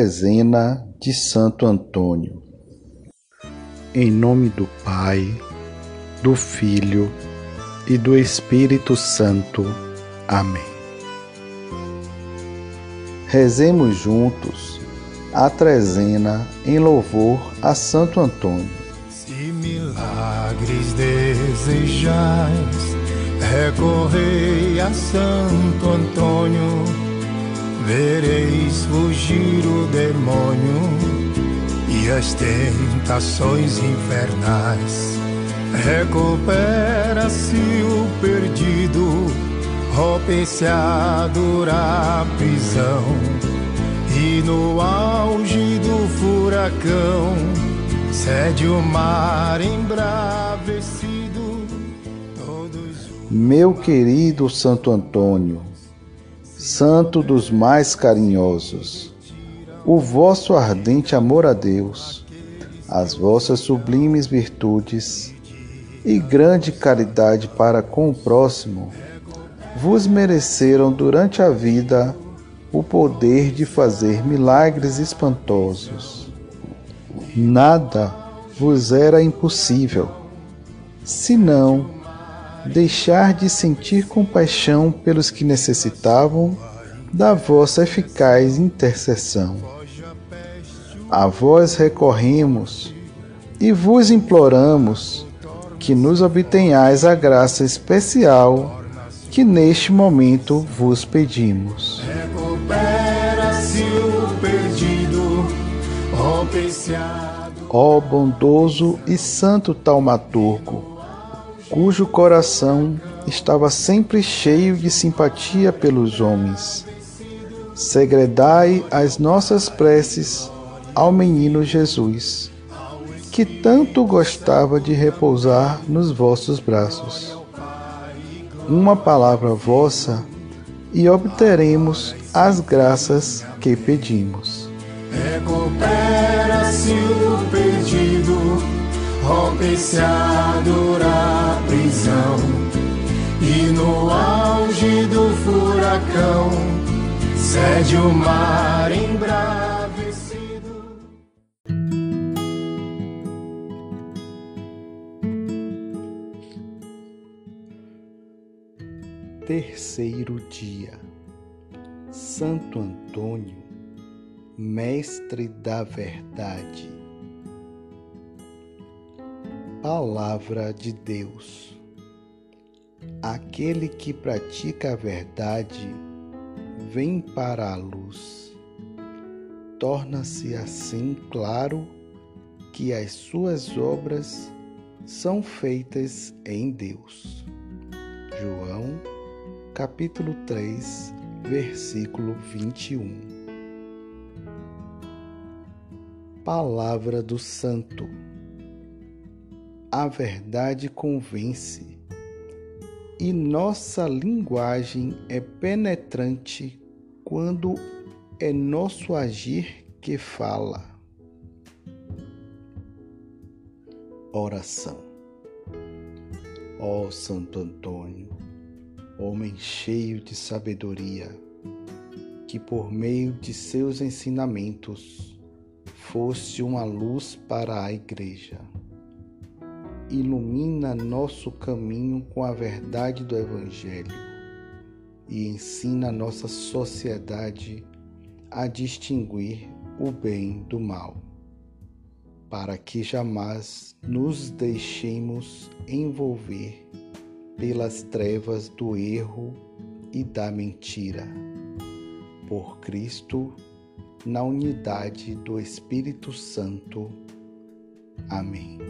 Trezena de Santo Antônio. Em nome do Pai, do Filho e do Espírito Santo. Amém. Rezemos juntos a trezena em louvor a Santo Antônio. Se milagres desejais, recorrei a Santo Antônio vereis fugir o demônio e as tentações infernais. Recupera-se o perdido, rompe-se a dura prisão, e no auge do furacão, cede o mar embravecido. Meu querido Santo Antônio, santo dos mais carinhosos, o vosso ardente amor a Deus, as vossas sublimes virtudes e grande caridade para com o próximo, vos mereceram durante a vida o poder de fazer milagres espantosos. Nada vos era impossível, senão deixar de sentir compaixão pelos que necessitavam da vossa eficaz intercessão. A vós recorremos e vos imploramos que nos obtenhais a graça especial que neste momento vos pedimos. Ó bondoso e santo taumaturgo, cujo coração estava sempre cheio de simpatia pelos homens. Segredai as nossas preces ao menino Jesus, que tanto gostava de repousar nos vossos braços. Uma palavra vossa e obteremos as graças que pedimos. Recupera-se o perdido, rompe-se a dura prisão e no auge do furacão cede o mar embravecido. Terceiro dia Santo Antônio, Mestre da Verdade. Palavra de Deus. Aquele que pratica a verdade vem para a luz. Torna-se assim claro que as suas obras são feitas em Deus. João, capítulo 3, versículo 21. Palavra do Santo a verdade convence e nossa linguagem é penetrante quando é nosso agir que fala. Oração. Ó oh, Santo Antônio, homem cheio de sabedoria, que por meio de seus ensinamentos fosse uma luz para a Igreja ilumina nosso caminho com a verdade do Evangelho e ensina nossa sociedade a distinguir o bem do mal, para que jamais nos deixemos envolver pelas trevas do erro e da mentira. Por Cristo, na unidade do Espírito Santo. Amém.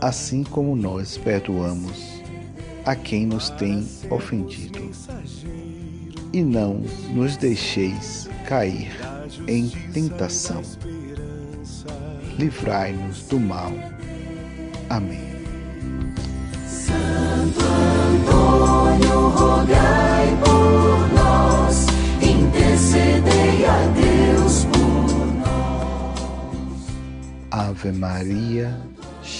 assim como nós perdoamos a quem nos tem ofendido. E não nos deixeis cair em tentação. Livrai-nos do mal. Amém. Santo Antônio, rogai por nós, intercedei a Deus por nós. Ave Maria,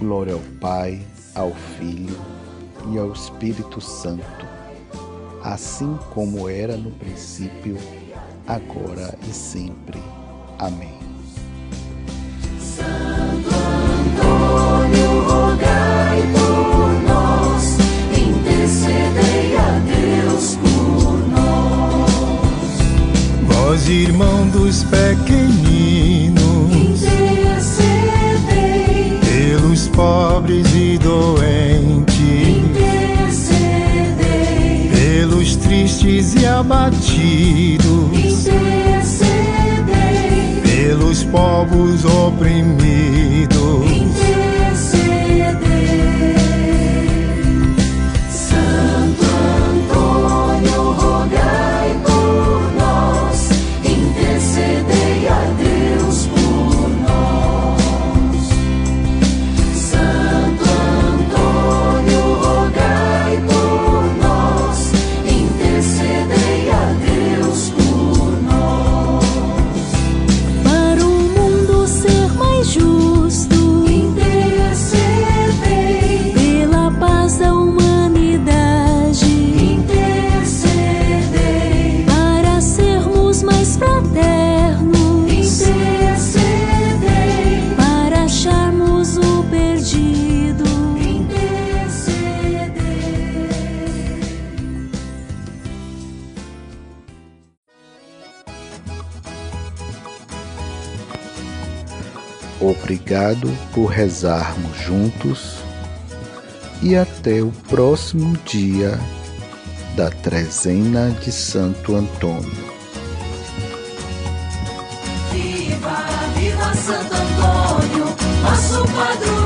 Glória ao Pai, ao Filho e ao Espírito Santo, assim como era no princípio, agora e sempre. Amém. Santo Antônio, rogai por nós, intercedei a Deus por nós. Vós, irmão dos pequeninos, abatidos, pelos povos oprimidos. Obrigado por rezarmos juntos e até o próximo dia da trezena de Santo Antônio. Viva, viva Santo Antônio, nosso padroeiro.